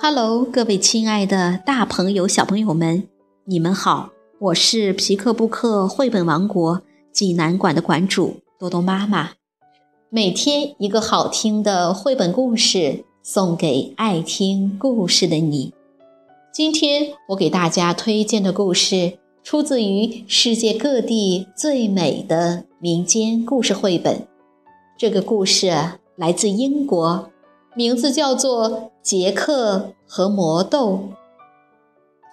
Hello，各位亲爱的大朋友、小朋友们，你们好！我是皮克布克绘本王国济南馆的馆主多多妈妈。每天一个好听的绘本故事，送给爱听故事的你。今天我给大家推荐的故事，出自于世界各地最美的民间故事绘本。这个故事来自英国。名字叫做《杰克和魔豆》。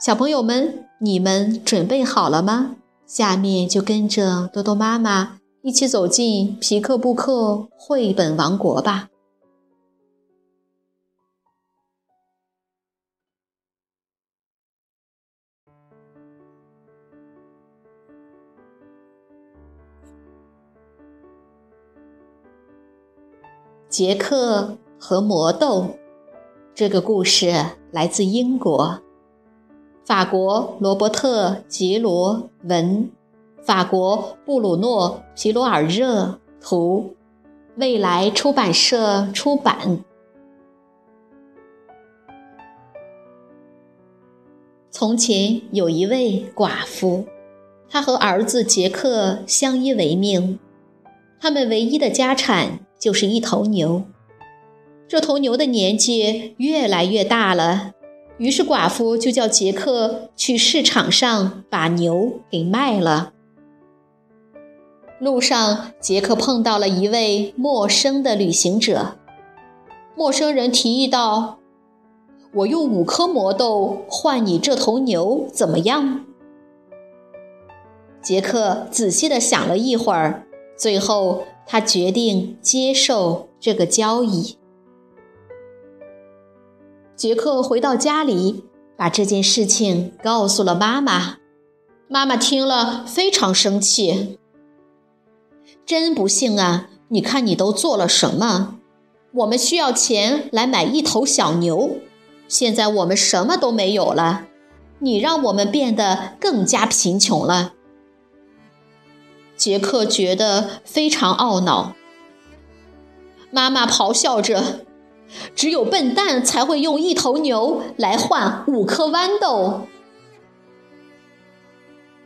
小朋友们，你们准备好了吗？下面就跟着多多妈妈一起走进皮克布克绘本王国吧。杰克。和魔豆，这个故事来自英国，法国罗伯特·吉罗文，法国布鲁诺·皮罗尔热图，未来出版社出版。从前有一位寡妇，她和儿子杰克相依为命，他们唯一的家产就是一头牛。这头牛的年纪越来越大了，于是寡妇就叫杰克去市场上把牛给卖了。路上，杰克碰到了一位陌生的旅行者。陌生人提议道：“我用五颗魔豆换你这头牛，怎么样？”杰克仔细地想了一会儿，最后他决定接受这个交易。杰克回到家里，把这件事情告诉了妈妈。妈妈听了非常生气：“真不幸啊！你看你都做了什么？我们需要钱来买一头小牛，现在我们什么都没有了。你让我们变得更加贫穷了。”杰克觉得非常懊恼。妈妈咆哮着。只有笨蛋才会用一头牛来换五颗豌豆。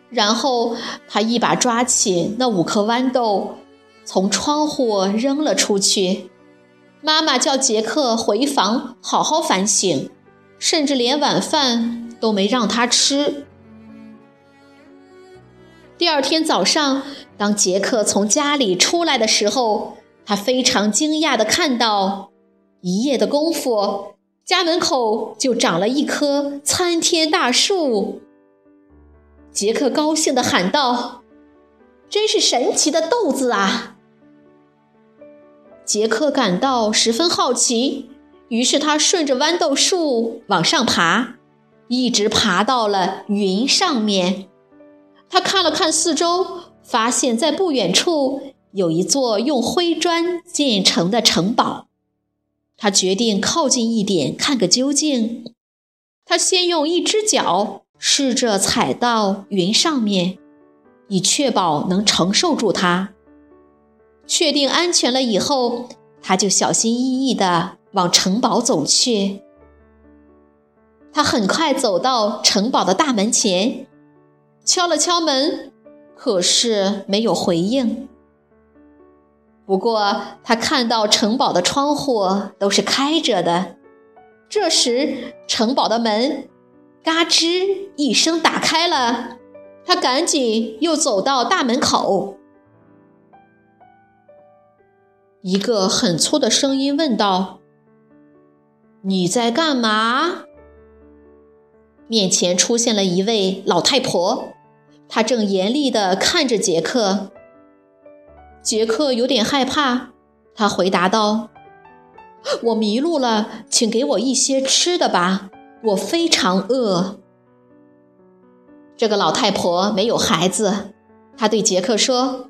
然后他一把抓起那五颗豌豆，从窗户扔了出去。妈妈叫杰克回房好好反省，甚至连晚饭都没让他吃。第二天早上，当杰克从家里出来的时候，他非常惊讶地看到。一夜的功夫，家门口就长了一棵参天大树。杰克高兴地喊道：“真是神奇的豆子啊！”杰克感到十分好奇，于是他顺着豌豆树往上爬，一直爬到了云上面。他看了看四周，发现在不远处有一座用灰砖建成的城堡。他决定靠近一点，看个究竟。他先用一只脚试着踩到云上面，以确保能承受住它。确定安全了以后，他就小心翼翼地往城堡走去。他很快走到城堡的大门前，敲了敲门，可是没有回应。不过，他看到城堡的窗户都是开着的。这时，城堡的门“嘎吱”一声打开了。他赶紧又走到大门口。一个很粗的声音问道：“你在干嘛？”面前出现了一位老太婆，她正严厉地看着杰克。杰克有点害怕，他回答道：“我迷路了，请给我一些吃的吧，我非常饿。”这个老太婆没有孩子，她对杰克说：“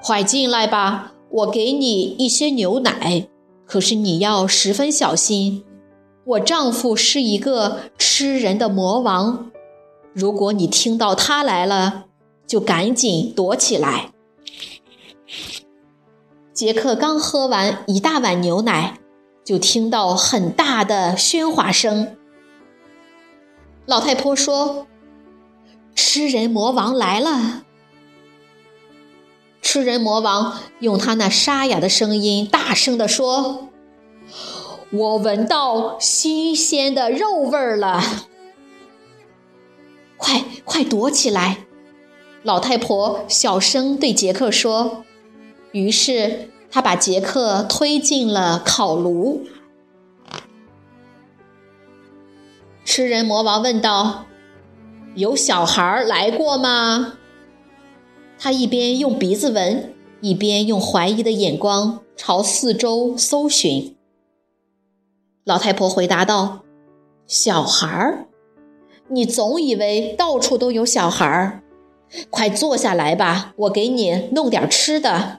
快进来吧，我给你一些牛奶。可是你要十分小心，我丈夫是一个吃人的魔王，如果你听到他来了，就赶紧躲起来。”杰克刚喝完一大碗牛奶，就听到很大的喧哗声。老太婆说：“吃人魔王来了。”吃人魔王用他那沙哑的声音大声地说：“我闻到新鲜的肉味儿了，快快躲起来！”老太婆小声对杰克说。于是他把杰克推进了烤炉。吃人魔王问道：“有小孩来过吗？”他一边用鼻子闻，一边用怀疑的眼光朝四周搜寻。老太婆回答道：“小孩儿，你总以为到处都有小孩儿？快坐下来吧，我给你弄点吃的。”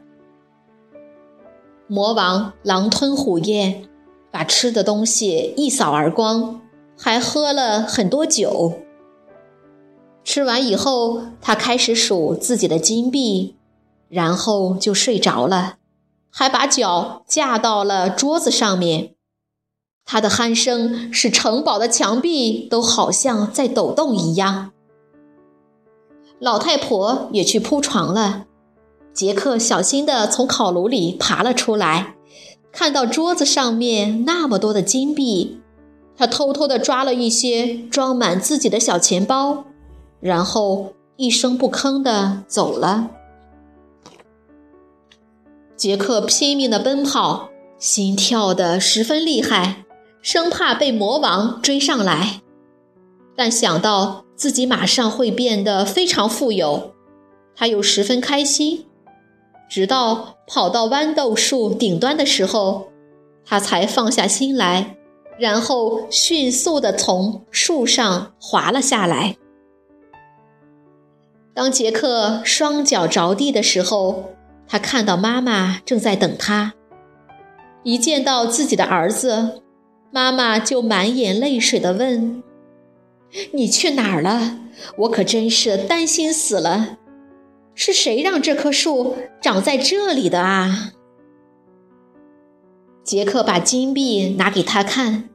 魔王狼吞虎咽，把吃的东西一扫而光。还喝了很多酒。吃完以后，他开始数自己的金币，然后就睡着了，还把脚架到了桌子上面。他的鼾声使城堡的墙壁都好像在抖动一样。老太婆也去铺床了。杰克小心地从烤炉里爬了出来，看到桌子上面那么多的金币。他偷偷地抓了一些，装满自己的小钱包，然后一声不吭地走了。杰克拼命地奔跑，心跳得十分厉害，生怕被魔王追上来。但想到自己马上会变得非常富有，他又十分开心。直到跑到豌豆树顶端的时候，他才放下心来。然后迅速地从树上滑了下来。当杰克双脚着地的时候，他看到妈妈正在等他。一见到自己的儿子，妈妈就满眼泪水地问：“你去哪儿了？我可真是担心死了。是谁让这棵树长在这里的啊？”杰克把金币拿给他看，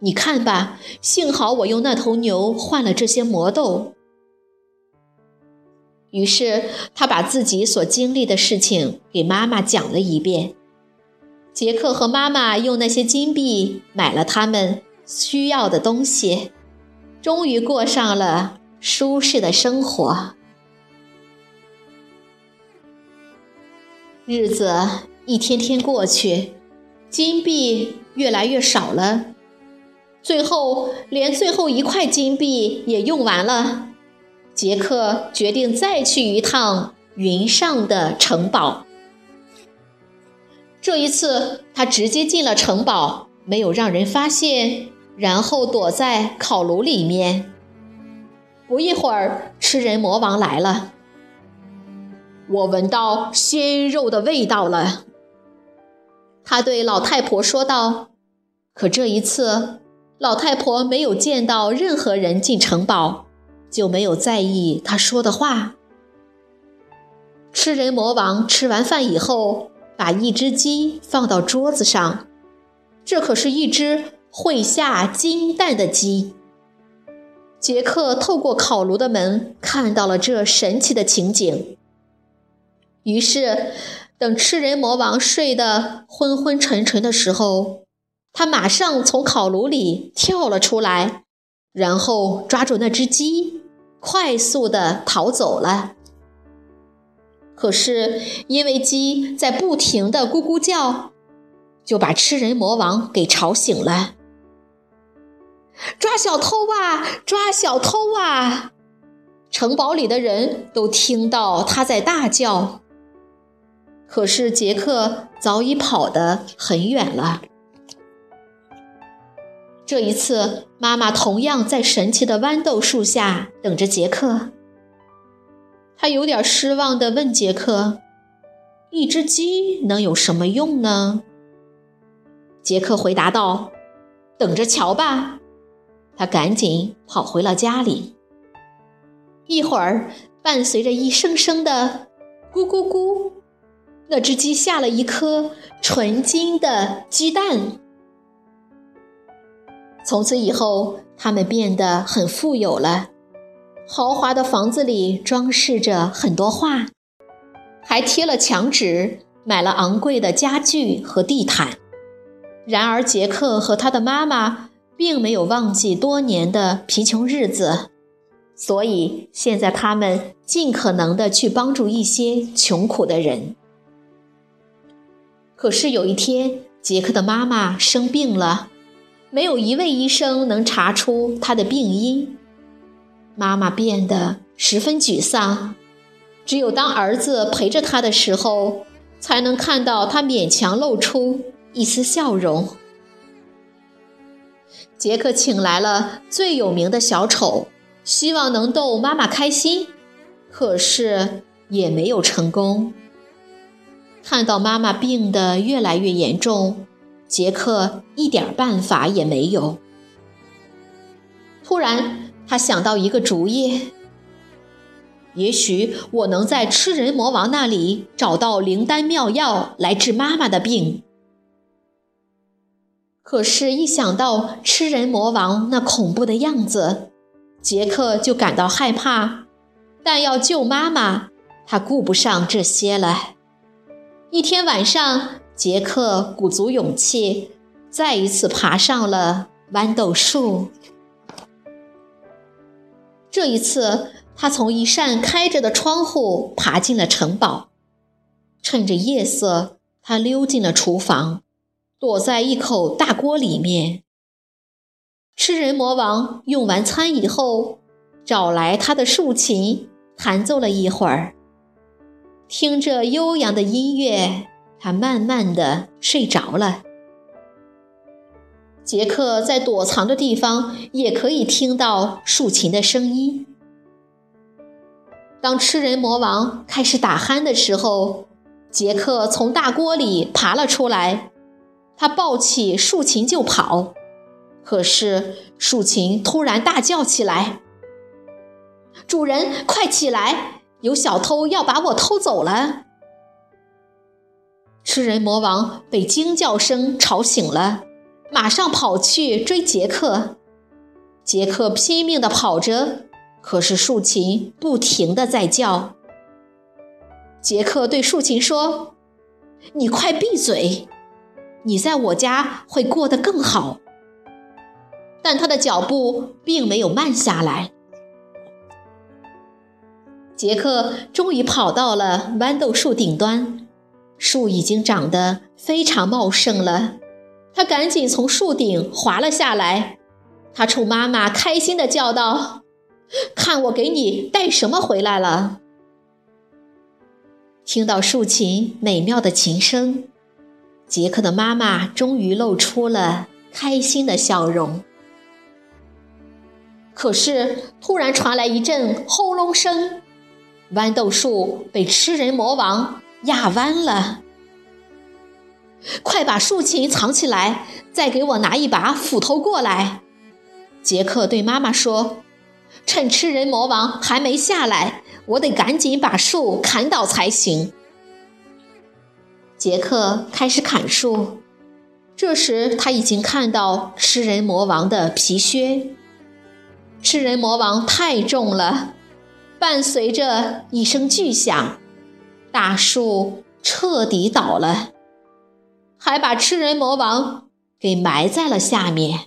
你看吧，幸好我用那头牛换了这些魔豆。于是他把自己所经历的事情给妈妈讲了一遍。杰克和妈妈用那些金币买了他们需要的东西，终于过上了舒适的生活。日子一天天过去。金币越来越少了，最后连最后一块金币也用完了。杰克决定再去一趟云上的城堡。这一次，他直接进了城堡，没有让人发现，然后躲在烤炉里面。不一会儿，吃人魔王来了。我闻到鲜肉的味道了。他对老太婆说道：“可这一次，老太婆没有见到任何人进城堡，就没有在意他说的话。”吃人魔王吃完饭以后，把一只鸡放到桌子上，这可是一只会下金蛋的鸡。杰克透过烤炉的门看到了这神奇的情景，于是。等吃人魔王睡得昏昏沉沉的时候，他马上从烤炉里跳了出来，然后抓住那只鸡，快速地逃走了。可是因为鸡在不停地咕咕叫，就把吃人魔王给吵醒了。抓小偷啊！抓小偷啊！城堡里的人都听到他在大叫。可是杰克早已跑得很远了。这一次，妈妈同样在神奇的豌豆树下等着杰克。他有点失望地问杰克：“一只鸡能有什么用呢？”杰克回答道：“等着瞧吧。”他赶紧跑回了家里。一会儿，伴随着一声声的“咕咕咕”。那只鸡下了一颗纯金的鸡蛋。从此以后，他们变得很富有了。豪华的房子里装饰着很多画，还贴了墙纸，买了昂贵的家具和地毯。然而，杰克和他的妈妈并没有忘记多年的贫穷日子，所以现在他们尽可能的去帮助一些穷苦的人。可是有一天，杰克的妈妈生病了，没有一位医生能查出她的病因。妈妈变得十分沮丧，只有当儿子陪着她的时候，才能看到她勉强露出一丝笑容。杰克请来了最有名的小丑，希望能逗妈妈开心，可是也没有成功。看到妈妈病得越来越严重，杰克一点办法也没有。突然。他想到一个主意，也许我能在吃人魔王那里找到灵丹妙药来治妈妈的病。可是，一想到吃人魔王那恐怖的样子，杰克就感到害怕。但要救妈妈，他顾不上这些了。一天晚上，杰克鼓足勇气，再一次爬上了豌豆树。这一次，他从一扇开着的窗户爬进了城堡。趁着夜色，他溜进了厨房，躲在一口大锅里面。吃人魔王用完餐以后，找来他的竖琴，弹奏了一会儿。听着悠扬的音乐，他慢慢的睡着了。杰克在躲藏的地方也可以听到竖琴的声音。当吃人魔王开始打鼾的时候，杰克从大锅里爬了出来，他抱起竖琴就跑。可是竖琴突然大叫起来：“主人，快起来！有小偷要把我偷走了！”吃人魔王被惊叫声吵醒了。马上跑去追杰克，杰克拼命地跑着，可是竖琴不停地在叫。杰克对竖琴说：“你快闭嘴，你在我家会过得更好。”但他的脚步并没有慢下来。杰克终于跑到了豌豆树顶端，树已经长得非常茂盛了。他赶紧从树顶滑了下来，他冲妈妈开心地叫道：“看我给你带什么回来了！”听到竖琴美妙的琴声，杰克的妈妈终于露出了开心的笑容。可是，突然传来一阵轰隆声，豌豆树被吃人魔王压弯了。快把竖琴藏起来，再给我拿一把斧头过来。杰克对妈妈说：“趁吃人魔王还没下来，我得赶紧把树砍倒才行。”杰克开始砍树，这时他已经看到吃人魔王的皮靴。吃人魔王太重了，伴随着一声巨响，大树彻底倒了。还把吃人魔王给埋在了下面。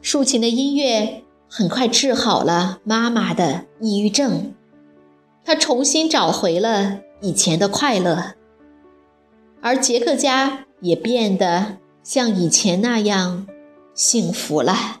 竖琴的音乐很快治好了妈妈的抑郁症，她重新找回了以前的快乐，而杰克家也变得像以前那样幸福了。